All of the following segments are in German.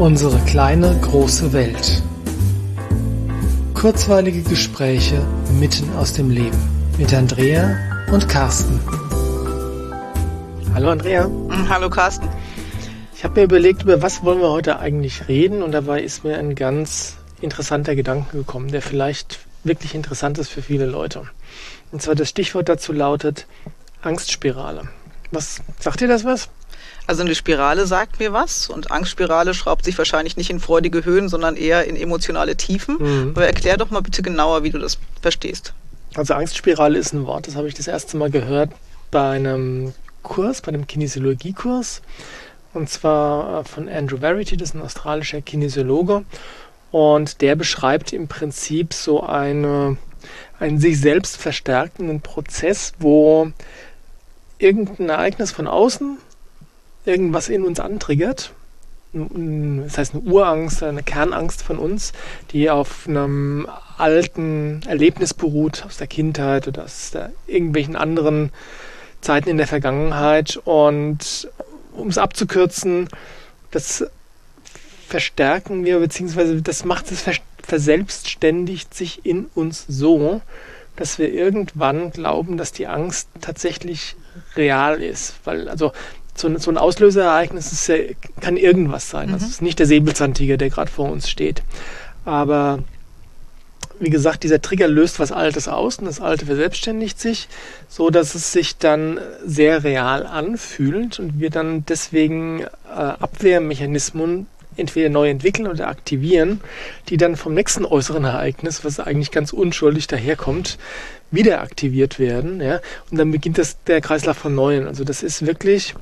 Unsere kleine große Welt. Kurzweilige Gespräche mitten aus dem Leben mit Andrea und Carsten. Hallo Andrea. Mm, hallo Carsten. Ich habe mir überlegt, über was wollen wir heute eigentlich reden und dabei ist mir ein ganz interessanter Gedanke gekommen, der vielleicht wirklich interessant ist für viele Leute. Und zwar das Stichwort dazu lautet Angstspirale. Was sagt dir das was? Also eine Spirale sagt mir was und Angstspirale schraubt sich wahrscheinlich nicht in freudige Höhen, sondern eher in emotionale Tiefen. Mhm. Aber erklär doch mal bitte genauer, wie du das verstehst. Also Angstspirale ist ein Wort, das habe ich das erste Mal gehört bei einem Kurs, bei einem Kinesiologiekurs. Und zwar äh, von Andrew Verity, das ist ein australischer Kinesiologe. Und der beschreibt im Prinzip so eine, einen sich selbst verstärkenden Prozess, wo irgendein Ereignis von außen irgendwas in uns antriggert. Das heißt eine Urangst, eine Kernangst von uns, die auf einem alten Erlebnis beruht, aus der Kindheit oder aus irgendwelchen anderen Zeiten in der Vergangenheit. Und um es abzukürzen, das verstärken wir, beziehungsweise das macht es verselbstständigt sich in uns so, dass wir irgendwann glauben, dass die Angst tatsächlich real ist. Weil, also so, so ein Auslösereignis ja, kann irgendwas sein. Mhm. Das ist nicht der Säbelzahntiger, der gerade vor uns steht. Aber wie gesagt, dieser Trigger löst was Altes aus und das Alte verselbstständigt sich, so dass es sich dann sehr real anfühlt und wir dann deswegen äh, Abwehrmechanismen entweder neu entwickeln oder aktivieren, die dann vom nächsten äußeren Ereignis, was eigentlich ganz unschuldig daherkommt, wieder aktiviert werden. Ja? Und dann beginnt das, der Kreislauf von Neuem. Also das ist wirklich,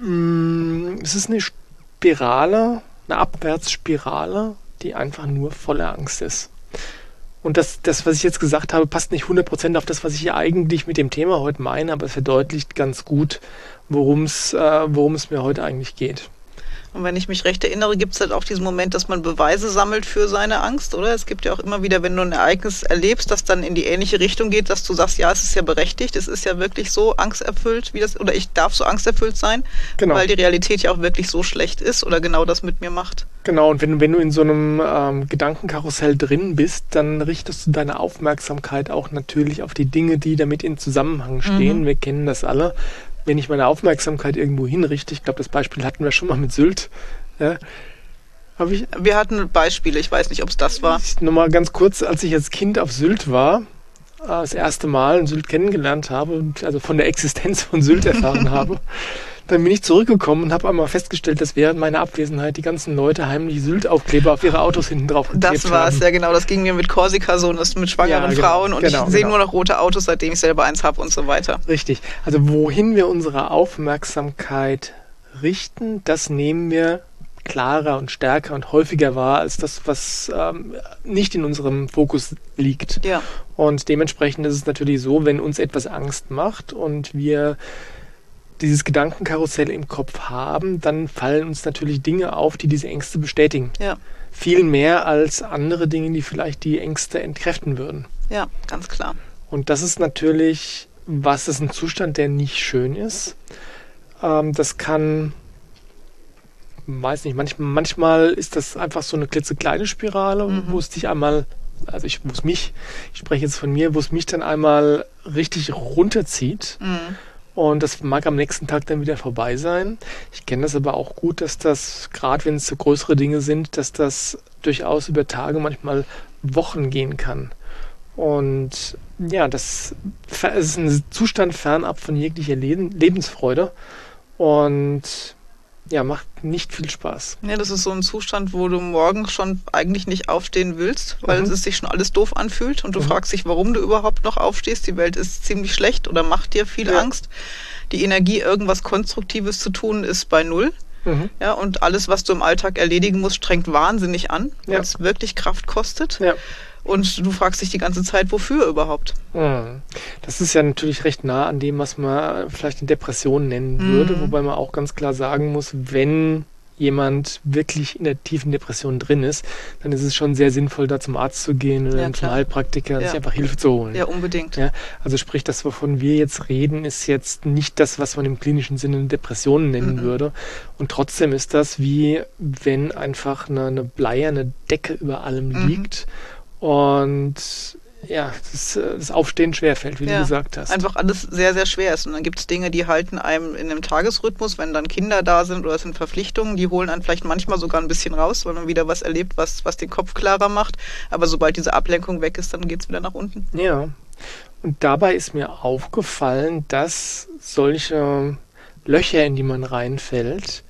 mm, es ist eine Spirale, eine Abwärtsspirale, die einfach nur voller Angst ist. Und das, das, was ich jetzt gesagt habe, passt nicht 100% auf das, was ich hier eigentlich mit dem Thema heute meine, aber es verdeutlicht ganz gut, worum es äh, worum es mir heute eigentlich geht. Und wenn ich mich recht erinnere, gibt es halt auch diesen Moment, dass man Beweise sammelt für seine Angst, oder? Es gibt ja auch immer wieder, wenn du ein Ereignis erlebst, das dann in die ähnliche Richtung geht, dass du sagst, ja, es ist ja berechtigt, es ist ja wirklich so angsterfüllt, wie das, oder ich darf so angsterfüllt sein, genau. weil die Realität ja auch wirklich so schlecht ist oder genau das mit mir macht. Genau, und wenn, wenn du in so einem ähm, Gedankenkarussell drin bist, dann richtest du deine Aufmerksamkeit auch natürlich auf die Dinge, die damit in Zusammenhang stehen. Mhm. Wir kennen das alle wenn ich meine Aufmerksamkeit irgendwo hinrichte, ich glaube, das Beispiel hatten wir schon mal mit Sylt. Ja, ich, wir hatten Beispiele, ich weiß nicht, ob es das war. Nochmal ganz kurz, als ich als Kind auf Sylt war, äh, das erste Mal Sylt kennengelernt habe und also von der Existenz von Sylt erfahren habe, dann bin ich zurückgekommen und habe einmal festgestellt, dass während meiner Abwesenheit die ganzen Leute heimlich Sylt-Aufkleber auf ihre Autos hinten drauf geklebt Das war es, ja genau. Das ging mir mit Korsika so, das mit schwangeren ja, genau, Frauen und genau, ich sehe genau. nur noch rote Autos, seitdem ich selber eins habe und so weiter. Richtig. Also wohin wir unsere Aufmerksamkeit richten, das nehmen wir klarer und stärker und häufiger wahr als das, was ähm, nicht in unserem Fokus liegt. Ja. Und dementsprechend ist es natürlich so, wenn uns etwas Angst macht und wir dieses Gedankenkarussell im Kopf haben, dann fallen uns natürlich Dinge auf, die diese Ängste bestätigen. Ja. Viel mehr als andere Dinge, die vielleicht die Ängste entkräften würden. Ja, ganz klar. Und das ist natürlich, was ist ein Zustand, der nicht schön ist. Ähm, das kann, weiß nicht, manchmal, manchmal ist das einfach so eine klitzekleine Spirale, mhm. wo es dich einmal also ich muss mich, ich spreche jetzt von mir, wo es mich dann einmal richtig runterzieht. Mhm. Und das mag am nächsten Tag dann wieder vorbei sein. Ich kenne das aber auch gut, dass das, gerade wenn es so größere Dinge sind, dass das durchaus über Tage, manchmal Wochen gehen kann. Und ja, das ist ein Zustand fernab von jeglicher Lebensfreude. Und ja, macht nicht viel Spaß. Ja, das ist so ein Zustand, wo du morgens schon eigentlich nicht aufstehen willst, weil mhm. es sich schon alles doof anfühlt und du mhm. fragst dich, warum du überhaupt noch aufstehst. Die Welt ist ziemlich schlecht oder macht dir viel ja. Angst. Die Energie, irgendwas Konstruktives zu tun, ist bei Null. Mhm. Ja, und alles, was du im Alltag erledigen musst, strengt wahnsinnig an, weil ja. es wirklich Kraft kostet. Ja. Und du fragst dich die ganze Zeit, wofür überhaupt? Das ist ja natürlich recht nah an dem, was man vielleicht eine Depression nennen würde, mhm. wobei man auch ganz klar sagen muss, wenn jemand wirklich in der tiefen Depression drin ist, dann ist es schon sehr sinnvoll, da zum Arzt zu gehen oder Ja, zum. Heilpraktiker, Ja. sich einfach Hilfe zu holen. Ja, unbedingt. Ja, also sprich, das, wovon wir jetzt reden, ist jetzt nicht das, was man im klinischen Sinne Depressionen nennen Mhm. würde. Und trotzdem ist das wie wenn einfach eine, eine bleierne Decke über allem Mhm. liegt und ja, das, das Aufstehen schwerfällt, wie Ja, du gesagt hast. Einfach alles sehr, sehr schwer ist. Und dann gibt es Dinge, die halten einem in einem Tagesrhythmus, wenn dann Kinder da sind oder es sind Verpflichtungen, die holen einen vielleicht manchmal sogar ein bisschen raus, weil man wieder was erlebt, was, was den Kopf klarer macht. Aber sobald diese Ablenkung weg ist, dann geht es wieder nach unten. Ja. Und dabei ist mir aufgefallen, dass solche Löcher, in die man reinfällt,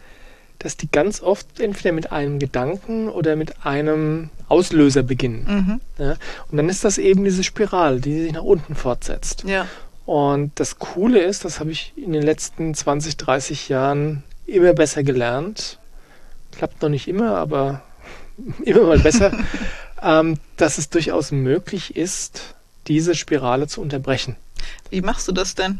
dass die ganz oft entweder mit einem Gedanken oder mit einem Auslöser beginnen. Mhm. Ja? Und dann ist das eben diese Spirale, die sich nach unten fortsetzt. Ja. Und das Coole ist, das habe ich in den letzten 20, 30 Jahren immer besser gelernt. Klappt noch nicht immer, aber immer mal besser, ähm, dass es durchaus möglich ist, diese Spirale zu unterbrechen. Wie machst du das denn?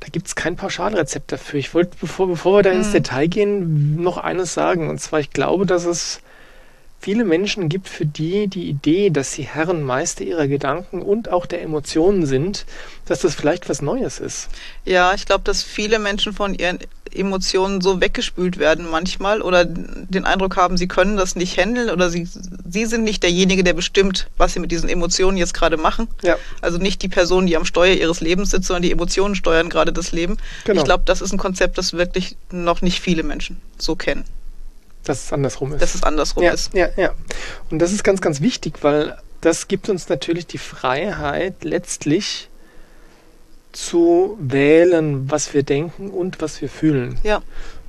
Da gibt es kein Pauschalrezept dafür. Ich wollte, bevor, bevor wir da ins Mhm. Detail gehen, noch eines sagen. Und zwar, ich glaube, dass es viele Menschen gibt, für die die Idee, dass sie Herren, Meister ihrer Gedanken und auch der Emotionen sind, dass das vielleicht was Neues ist. Ja, ich glaube, dass viele Menschen von ihren Emotionen so weggespült werden manchmal oder den Eindruck haben, sie können das nicht handeln oder sie, sie sind nicht derjenige, der bestimmt, was sie mit diesen Emotionen jetzt gerade machen. Ja. Also nicht die Person, die am Steuer ihres Lebens sitzt, sondern die Emotionen steuern gerade das Leben. Genau. Ich glaube, das ist ein Konzept, das wirklich noch nicht viele Menschen so kennen, Dass es andersrum ist. dass es andersrum ja, ist. ja, ja. Und das ist ganz, ganz wichtig, weil das gibt uns natürlich die Freiheit, letztlich zu wählen, was wir denken und was wir fühlen. Ja.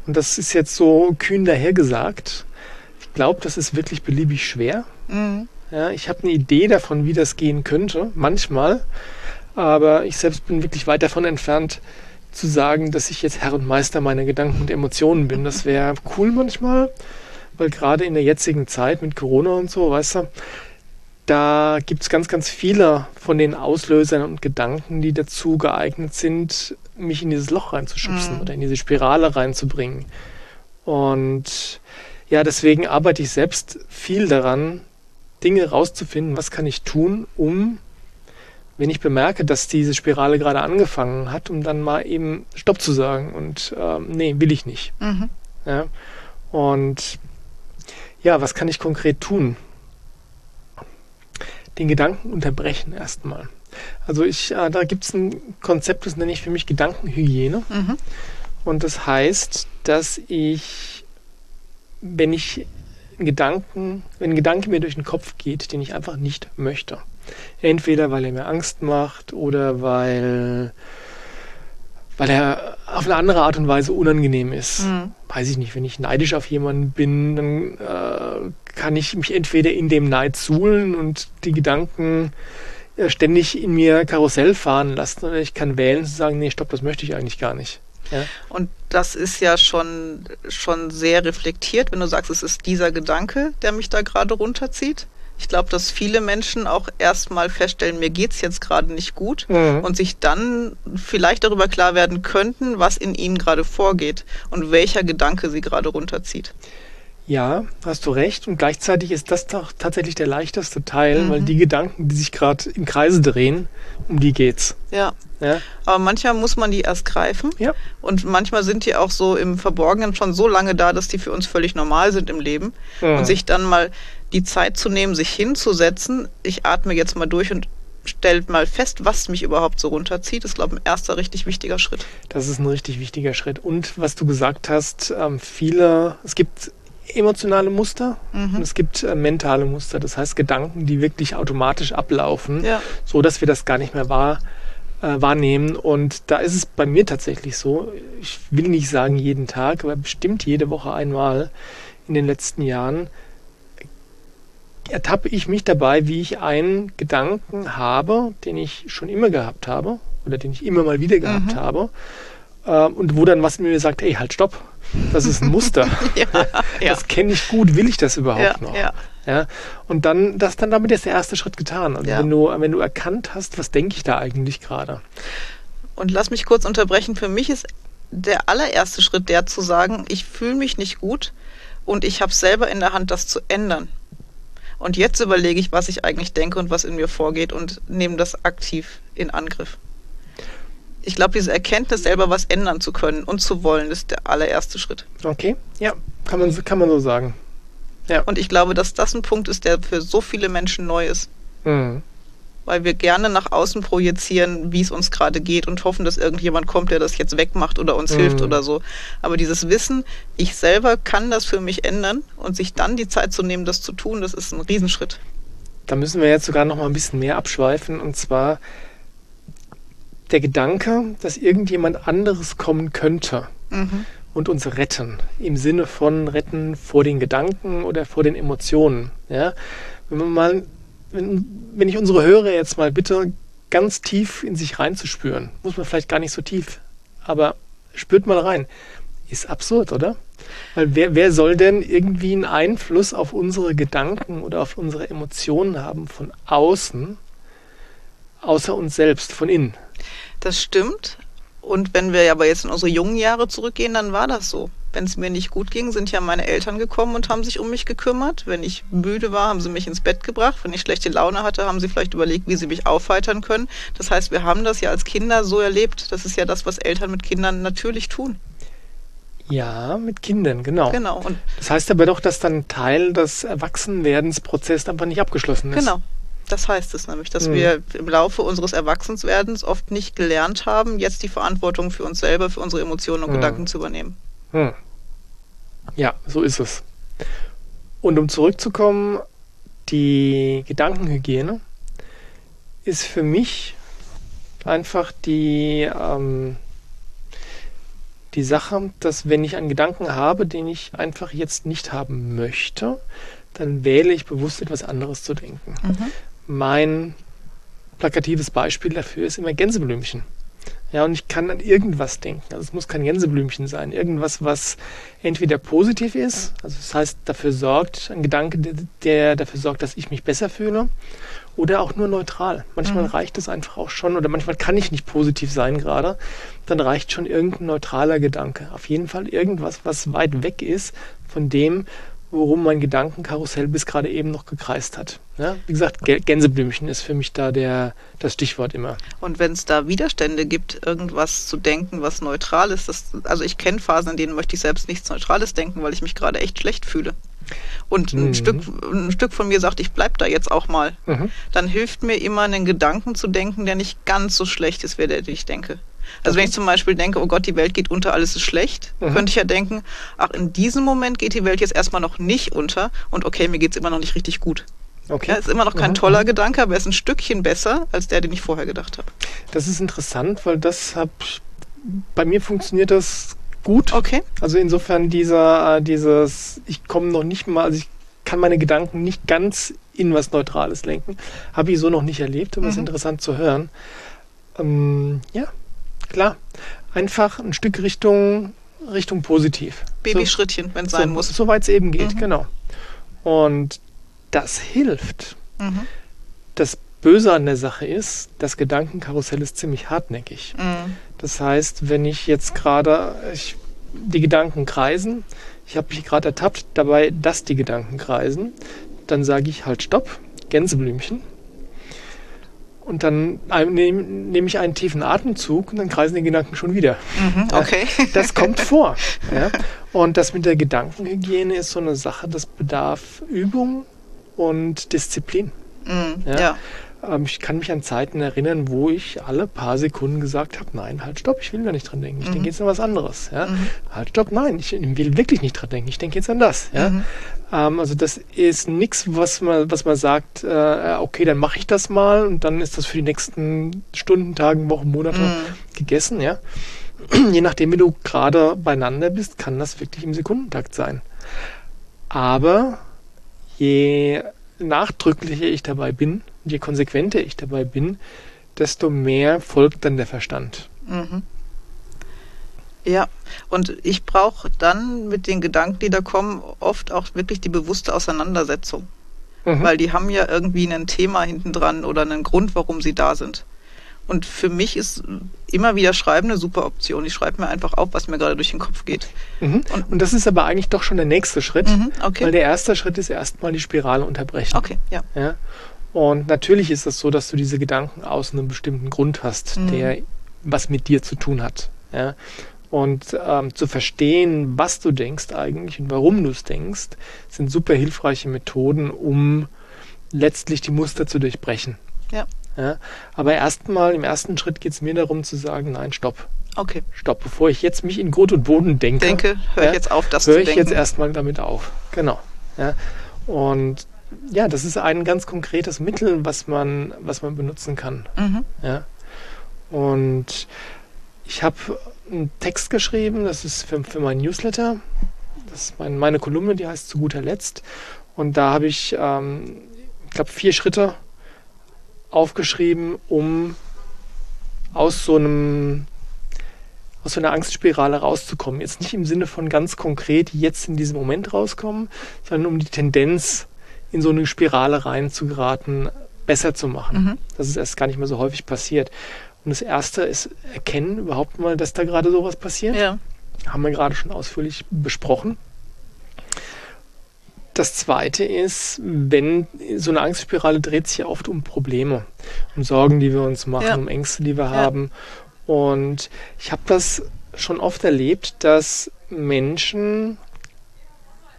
Und das ist jetzt so kühn dahergesagt. Ich glaube, das ist wirklich beliebig schwer. Mhm. Ja, ich habe eine Idee davon, wie das gehen könnte, manchmal. Aber ich selbst bin wirklich weit davon entfernt, zu sagen, dass ich jetzt Herr und Meister meiner Gedanken und Emotionen bin. Das wäre cool manchmal, weil gerade in der jetzigen Zeit mit Corona und so, weißt du, da gibt es ganz, ganz viele von den Auslösern und Gedanken, die dazu geeignet sind, mich in dieses Loch reinzuschubsen Mhm. oder in diese Spirale reinzubringen. Und ja, deswegen arbeite ich selbst viel daran, Dinge rauszufinden, was kann ich tun, um, wenn ich bemerke, dass diese Spirale gerade angefangen hat, um dann mal eben Stopp zu sagen und ähm, nee, will ich nicht. Mhm. Ja? Und ja, was kann ich konkret tun? Den Gedanken unterbrechen erstmal. Also ich, äh, da gibt es ein Konzept, das nenne ich für mich Gedankenhygiene. Mhm. Und das heißt, dass ich, wenn ich Gedanken, wenn ein Gedanke mir durch den Kopf geht, den ich einfach nicht möchte, entweder weil er mir Angst macht oder weil, weil er auf eine andere Art und Weise unangenehm ist. Mhm. Weiß ich nicht, wenn ich neidisch auf jemanden bin, dann äh, kann ich mich entweder in dem Neid suhlen und die Gedanken äh, ständig in mir Karussell fahren lassen oder ich kann wählen zu sagen, nee, stopp, das möchte ich eigentlich gar nicht. Ja? Und das ist ja schon, schon sehr reflektiert, wenn du sagst, es ist dieser Gedanke, der mich da gerade runterzieht. Ich glaube, dass viele Menschen auch erstmal feststellen, mir geht's jetzt gerade nicht gut Mhm. und sich dann vielleicht darüber klar werden könnten, was in ihnen gerade vorgeht und welcher Gedanke sie gerade runterzieht. Ja, hast du recht. Und gleichzeitig ist das doch tatsächlich der leichteste Teil, Mhm. weil die Gedanken, die sich gerade im Kreise drehen, um die geht's. Ja. Ja, Aber manchmal muss man die erst greifen. ja. Und manchmal sind die auch so im Verborgenen schon so lange da, dass die für uns völlig normal sind im Leben. Mhm. Und sich dann mal die Zeit zu nehmen, sich hinzusetzen, ich atme jetzt mal durch und stellt mal fest, was mich überhaupt so runterzieht, ist, glaube ich, ein erster richtig wichtiger Schritt. Das ist ein richtig wichtiger Schritt. Und was du gesagt hast, ähm, viele, es gibt emotionale Muster und Mhm. es gibt äh, mentale Muster. Das heißt Gedanken, die wirklich automatisch ablaufen, Ja. so dass wir das gar nicht mehr wahr, äh, wahrnehmen. Und da ist es bei mir tatsächlich so. Ich will nicht sagen jeden Tag, aber bestimmt jede Woche einmal in den letzten Jahren ertappe ich mich dabei, wie ich einen Gedanken habe, den ich schon immer gehabt habe oder den ich immer mal wieder gehabt Mhm. habe ähm, und wo dann was in mir sagt, hey, halt, stopp, das ist ein Muster. Ja, ja. Das kenne ich gut, will ich das überhaupt Ja, noch? ja. Ja, und dann, das dann damit ist der erste Schritt getan. Also wenn du, wenn du erkannt hast, was denke ich da eigentlich gerade? Und lass mich kurz unterbrechen. Für mich ist der allererste Schritt der zu sagen, ich fühle mich nicht gut. und ich habe selber in der Hand, das zu ändern. Und jetzt überlege ich, was ich eigentlich denke und was in mir vorgeht und nehme das aktiv in Angriff. Ich glaube, diese Erkenntnis, selber was ändern zu können und zu wollen, ist der allererste Schritt. Okay, ja, kann man, kann man so sagen. Ja. Und ich glaube, dass das ein Punkt ist, der für so viele Menschen neu ist. Mhm. Weil wir gerne nach außen projizieren, wie es uns gerade geht und hoffen, dass irgendjemand kommt, der das jetzt wegmacht oder uns mhm. hilft oder so. Aber dieses Wissen, ich selber kann das für mich ändern und sich dann die Zeit zu nehmen, das zu tun, das ist ein Riesenschritt. Da müssen wir jetzt sogar noch mal ein bisschen mehr abschweifen und zwar der Gedanke, dass irgendjemand anderes kommen könnte. Mhm und uns retten. Im Sinne von retten vor den Gedanken oder vor den Emotionen. Ja? Wenn man mal, wenn, wenn ich unsere Hörer jetzt mal bitte, ganz tief in sich reinzuspüren, muss man vielleicht gar nicht so tief, aber spürt mal rein. Ist absurd, oder? Weil wer, wer soll denn irgendwie einen Einfluss auf unsere Gedanken oder auf unsere Emotionen haben von außen, außer uns selbst, von innen? Das stimmt, und wenn wir aber jetzt in unsere jungen Jahre zurückgehen, dann war das so. Wenn es mir nicht gut ging, sind ja meine Eltern gekommen und haben sich um mich gekümmert. Wenn ich müde war, haben sie mich ins Bett gebracht. Wenn ich schlechte Laune hatte, haben sie vielleicht überlegt, wie sie mich aufheitern können. Das heißt, wir haben das ja als Kinder so erlebt. Das ist ja das, was Eltern mit Kindern natürlich tun. Ja, mit Kindern, genau. Genau. Und das heißt aber doch, dass dann Teil des Erwachsenwerdensprozesses einfach nicht abgeschlossen ist. Genau. Das heißt es nämlich, dass mhm. wir im Laufe unseres Erwachsenswerdens oft nicht gelernt haben, jetzt die Verantwortung für uns selber, für unsere Emotionen und mhm. Gedanken zu übernehmen. Mhm. Ja, so ist es. Und um zurückzukommen, die Gedankenhygiene ist für mich einfach die, ähm, die Sache, dass wenn ich einen Gedanken habe, den ich einfach jetzt nicht haben möchte, dann wähle ich bewusst etwas anderes zu denken. Mhm mein plakatives Beispiel dafür ist immer Gänseblümchen. Ja, und ich kann an irgendwas denken. Also es muss kein Gänseblümchen sein. Irgendwas, was entweder positiv ist, also das heißt, dafür sorgt, ein Gedanke, der dafür sorgt, dass ich mich besser fühle, oder auch nur neutral. Manchmal mhm. reicht es einfach auch schon, oder manchmal kann ich nicht positiv sein gerade, dann reicht schon irgendein neutraler Gedanke. Auf jeden Fall irgendwas, was weit weg ist von dem, worum mein Gedankenkarussell bis gerade eben noch gekreist hat. Ja, wie gesagt, Gänseblümchen ist für mich da der, das Stichwort immer. Und wenn es da Widerstände gibt, irgendwas zu denken, was neutral ist, das, also ich kenne Phasen, in denen möchte ich selbst nichts Neutrales denken, weil ich mich gerade echt schlecht fühle. Und ein, mhm. Stück, ein Stück von mir sagt, ich bleib da jetzt auch mal. Mhm. Dann hilft mir immer, einen Gedanken zu denken, der nicht ganz so schlecht ist, wie der, den ich denke. Also okay. wenn ich zum Beispiel denke, oh Gott, die Welt geht unter, alles ist schlecht, mhm. könnte ich ja denken, ach, in diesem Moment geht die Welt jetzt erstmal noch nicht unter und okay, mir geht es immer noch nicht richtig gut. Okay. Ja, ist immer noch kein mhm. toller Gedanke, aber er ist ein Stückchen besser als der, den ich vorher gedacht habe. Das ist interessant, weil das hab, bei mir funktioniert das gut. Okay. Also insofern dieser, äh, dieses, ich komme noch nicht mal, also ich kann meine Gedanken nicht ganz in was Neutrales lenken. Habe ich so noch nicht erlebt, aber es mhm. ist interessant zu hören. Ähm, ja, klar. Einfach ein Stück Richtung, Richtung positiv. Babyschrittchen, so, wenn es sein so, muss. Soweit es eben geht, mhm. genau. Und das hilft. Mhm. Das Böse an der Sache ist, das Gedankenkarussell ist ziemlich hartnäckig. Mhm. Das heißt, wenn ich jetzt gerade die Gedanken kreisen, ich habe mich gerade ertappt dabei, dass die Gedanken kreisen, dann sage ich halt Stopp, Gänseblümchen, und dann nehme nehm ich einen tiefen Atemzug und dann kreisen die Gedanken schon wieder. Mhm, okay. Das kommt vor. Ja. Und das mit der Gedankenhygiene ist so eine Sache, das bedarf Übung und Disziplin. Mhm, ja. ja. Ähm, ich kann mich an Zeiten erinnern, wo ich alle paar Sekunden gesagt habe, nein, halt, stopp, ich will da nicht dran denken. Ich mhm. denke jetzt an was anderes. Ja? Mhm. Halt, stopp, nein, ich will wirklich nicht dran denken. Ich denke jetzt an das. Ja? Mhm. Ähm, also das ist nichts, was man, was man sagt, äh, okay, dann mache ich das mal und dann ist das für die nächsten Stunden, Tagen, Wochen, Monate mhm. gegessen. Ja? Je nachdem, wie du gerade beieinander bist, kann das wirklich im Sekundentakt sein. Aber je nachdrücklicher ich dabei bin, je konsequenter ich dabei bin, desto mehr folgt dann der Verstand. Mhm. Ja, und ich brauche dann mit den Gedanken, die da kommen, oft auch wirklich die bewusste Auseinandersetzung. Mhm. Weil die haben ja irgendwie ein Thema hinten dran oder einen Grund, warum sie da sind. Und für mich ist immer wieder Schreiben eine super Option. Ich schreibe mir einfach auf, was mir gerade durch den Kopf geht. Mhm. Und, und, das ist aber eigentlich doch schon der nächste Schritt, mhm, okay. weil der erste Schritt ist erstmal die Spirale unterbrechen. Okay, ja. ja? Und natürlich ist es so, dass du diese Gedanken aus einem bestimmten Grund hast, Mhm. der was mit dir zu tun hat. Ja? Und ähm, zu verstehen, was du denkst eigentlich und warum du es denkst, sind super hilfreiche Methoden, um letztlich die Muster zu durchbrechen. Ja. Ja? Aber erstmal, im ersten Schritt geht es mir darum zu sagen, nein, stopp, Okay. stopp. Bevor ich jetzt mich in Grund und Boden denke, Denke, höre Ja, ich jetzt auf, das höre zu ich denken. jetzt erstmal damit auf. Genau. Ja. Und ja, das ist ein ganz konkretes Mittel, was man, was man benutzen kann. Mhm. Ja. Und ich habe einen Text geschrieben, das ist für, für mein Newsletter. Das ist mein, meine Kolumne, die heißt zu guter Letzt. Und da habe ich, ähm, ich glaube, vier Schritte aufgeschrieben, um aus so einem aus so einer Angstspirale rauszukommen. Jetzt nicht im Sinne von ganz konkret jetzt in diesem Moment rauskommen, sondern um die Tendenz in so eine Spirale reinzugeraten, besser zu machen. Mhm. Das ist erst gar nicht mehr so häufig passiert. Und das erste ist erkennen überhaupt mal, dass da gerade sowas passiert. Ja. Haben wir gerade schon ausführlich besprochen. Das zweite ist, wenn so eine Angstspirale dreht sich ja oft um Probleme, um Sorgen, die wir uns machen, Ja. um Ängste, die wir haben. Und ich habe das schon oft erlebt, dass Menschen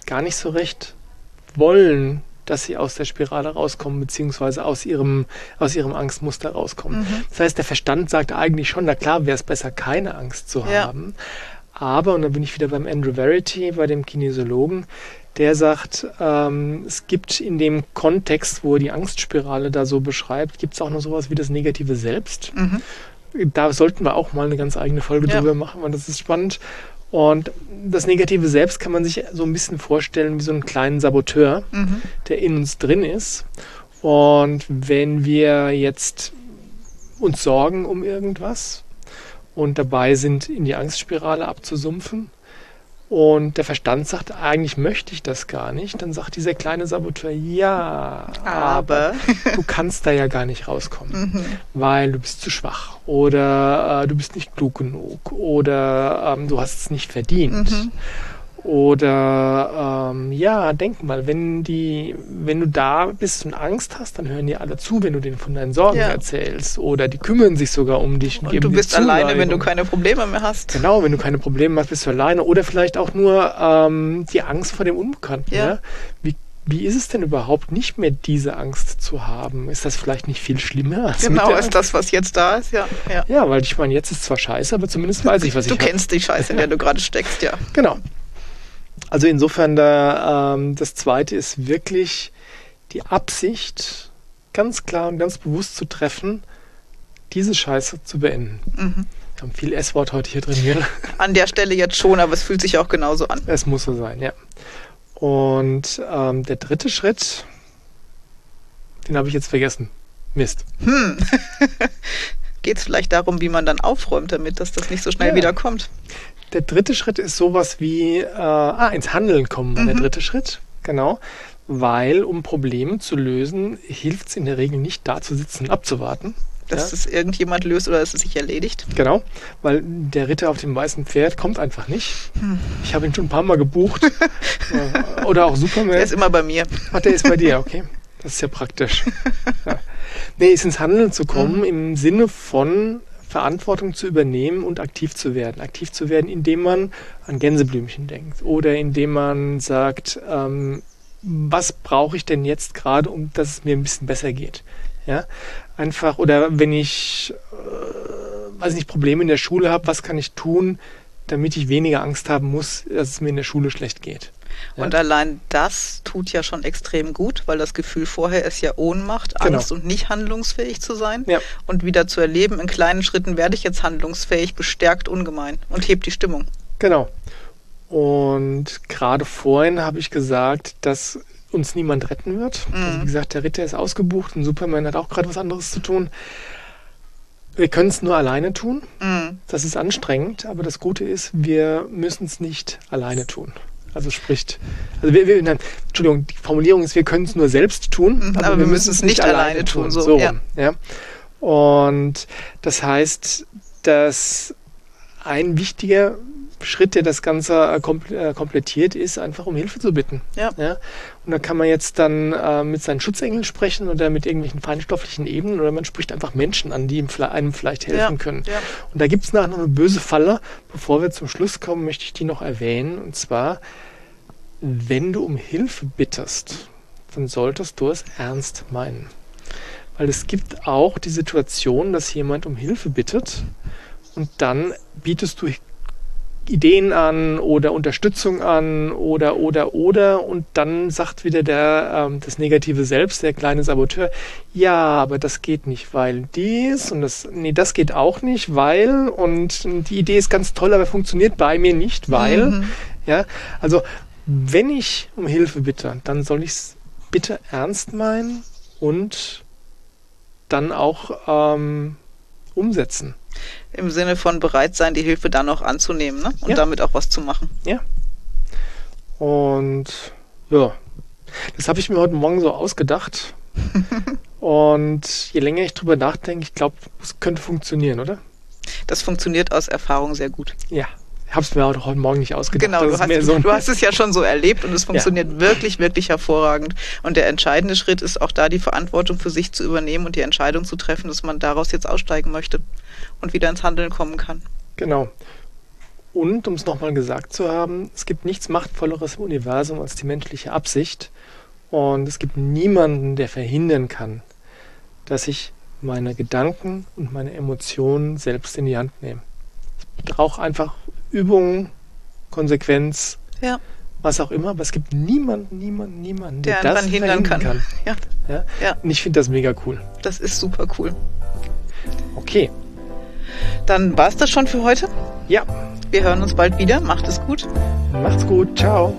gar nicht so recht wollen, dass sie aus der Spirale rauskommen, beziehungsweise aus ihrem, aus ihrem Angstmuster rauskommen. Mhm. Das heißt, der Verstand sagt eigentlich schon, na klar, wäre es besser, keine Angst zu Ja. haben. Aber, und da bin ich wieder beim Andrew Verity, bei dem Kinesiologen, der sagt, ähm, es gibt in dem Kontext, wo er die Angstspirale da so beschreibt, gibt es auch noch sowas wie das negative Selbst. Mhm. Da sollten wir auch mal eine ganz eigene Folge Ja. drüber machen, weil das ist spannend. Und das negative Selbst kann man sich so ein bisschen vorstellen wie so einen kleinen Saboteur, Mhm. der in uns drin ist. Und wenn wir jetzt uns sorgen um irgendwas und dabei sind, in die Angstspirale abzusumpfen und der Verstand sagt, eigentlich möchte ich das gar nicht, dann sagt dieser kleine Saboteur, ja, Aber. du kannst da ja gar nicht rauskommen Mhm. weil du bist zu schwach oder äh, du bist nicht klug genug oder ähm, du hast es nicht verdient. Mhm. Oder ähm, ja, denk mal, wenn die, wenn du da bist und Angst hast, dann hören dir alle zu, wenn du denen von deinen Sorgen Ja. erzählst. Oder die kümmern sich sogar um dich Und geben du bist alleine, wenn du keine Probleme mehr hast. Genau, wenn du keine Probleme hast, bist du alleine. Oder vielleicht auch nur ähm, die Angst vor dem Unbekannten. Ja. Ja. Wie, wie ist es denn überhaupt, nicht mehr diese Angst zu haben? Ist das vielleicht nicht viel schlimmer? Als Genau, ist das, was jetzt da ist, ja. ja. ja, weil ich meine, jetzt ist zwar scheiße, aber zumindest weiß ich, was Du ich hab. kennst die Scheiße, in der du gerade steckst, ja. Genau. Also insofern, da, ähm, das zweite ist wirklich die Absicht, ganz klar und ganz bewusst zu treffen, diese Scheiße zu beenden. Mhm. Wir haben viel S-Wort heute hier drin. Gell? An der Stelle jetzt schon, aber es fühlt sich auch genauso an. Es muss so sein, ja. Und ähm, der dritte Schritt, den habe ich jetzt vergessen. Mist. Hm. Geht es vielleicht darum, wie man dann aufräumt damit, dass das nicht so schnell Ja. wieder kommt? Der dritte Schritt ist sowas wie, äh, ah, ins Handeln kommen war der Mhm. dritte Schritt. Genau. Weil, um Probleme zu lösen, hilft es in der Regel nicht, da zu sitzen und abzuwarten. Dass Ja. es irgendjemand löst oder dass es sich erledigt? Genau, weil der Ritter auf dem weißen Pferd kommt einfach nicht. Hm. Ich habe ihn schon ein paar Mal gebucht. Oder auch Superman. Der ist immer bei mir. Ach, der ist bei dir, okay. Das ist ja praktisch. Ja. Nee, ist ins Handeln zu kommen im Sinne von Verantwortung zu übernehmen und aktiv zu werden. Aktiv zu werden, indem man an Gänseblümchen denkt oder indem man sagt, ähm, was brauche ich denn jetzt gerade, um dass es mir ein bisschen besser geht. Ja, einfach, oder wenn ich, äh, weiß nicht, Probleme in der Schule habe, was kann ich tun, damit ich weniger Angst haben muss, dass es mir in der Schule schlecht geht. Ja. Und allein das tut ja schon extrem gut, weil das Gefühl vorher ist ja Ohnmacht, Genau. Angst und nicht handlungsfähig zu sein. Ja. Und wieder zu erleben, in kleinen Schritten werde ich jetzt handlungsfähig, bestärkt ungemein und hebt die Stimmung. Genau. Und gerade vorhin habe ich gesagt, dass uns niemand retten wird. Mhm. Also wie gesagt, der Ritter ist ausgebucht und Superman hat auch gerade was anderes zu tun. Wir können es nur alleine tun. Mhm. Das ist anstrengend, aber das Gute ist, wir müssen es nicht alleine tun. Also spricht, also wir, wir nein, Entschuldigung, die Formulierung ist, wir können es nur selbst tun, Mhm, aber wir müssen es nicht alleine tun, so, so ja. rum, ja. Und das heißt, dass ein wichtiger Schritt, der das Ganze äh, äh, komplettiert, ist einfach um Hilfe zu bitten. Ja. ja? Und da kann man jetzt dann äh, mit seinen Schutzengeln sprechen oder mit irgendwelchen feinstofflichen Ebenen oder man spricht einfach Menschen an, die einem vielleicht helfen Ja. können. Ja. Und da gibt es nachher noch eine böse Falle. Bevor wir zum Schluss kommen, möchte ich die noch erwähnen. Und zwar, wenn du um Hilfe bittest, dann solltest du es ernst meinen. Weil es gibt auch die Situation, dass jemand um Hilfe bittet und dann bietest du Ideen an oder Unterstützung an oder oder oder und dann sagt wieder der ähm, das negative Selbst, der kleine Saboteur, ja, aber das geht nicht, weil dies und das nee, das geht auch nicht, weil und die Idee ist ganz toll, aber funktioniert bei mir nicht, weil Mhm. ja, also wenn ich um Hilfe bitte, dann soll ich es bitte ernst meinen und dann auch ähm, umsetzen. Im Sinne von bereit sein, die Hilfe dann auch anzunehmen ne? und Ja. damit auch was zu machen. Und ja, das habe ich mir heute Morgen so ausgedacht. und je länger ich drüber nachdenke, ich glaube, es könnte funktionieren, oder? Das funktioniert aus Erfahrung sehr gut. Ja. Ich habe es mir auch heute Morgen nicht ausgedacht. Genau, du hast, so du hast es ja schon so erlebt und es funktioniert wirklich, wirklich hervorragend. Und der entscheidende Schritt ist auch da, die Verantwortung für sich zu übernehmen und die Entscheidung zu treffen, dass man daraus jetzt aussteigen möchte und wieder ins Handeln kommen kann. Genau. Und um es nochmal gesagt zu haben, es gibt nichts Machtvolleres im Universum als die menschliche Absicht. Und es gibt niemanden, der verhindern kann, dass ich meine Gedanken und meine Emotionen selbst in die Hand nehme. Ich brauche einfach Übung, Konsequenz, Ja. was auch immer, aber es gibt niemanden, niemanden, niemanden, der, Der das daran hindern verhindern kann. Ja, Ja? Ja. Und ich finde das mega cool. das ist super cool. Okay. Dann war es das schon für heute. Ja, Wir hören uns bald wieder. Macht es gut. macht's gut. Ciao.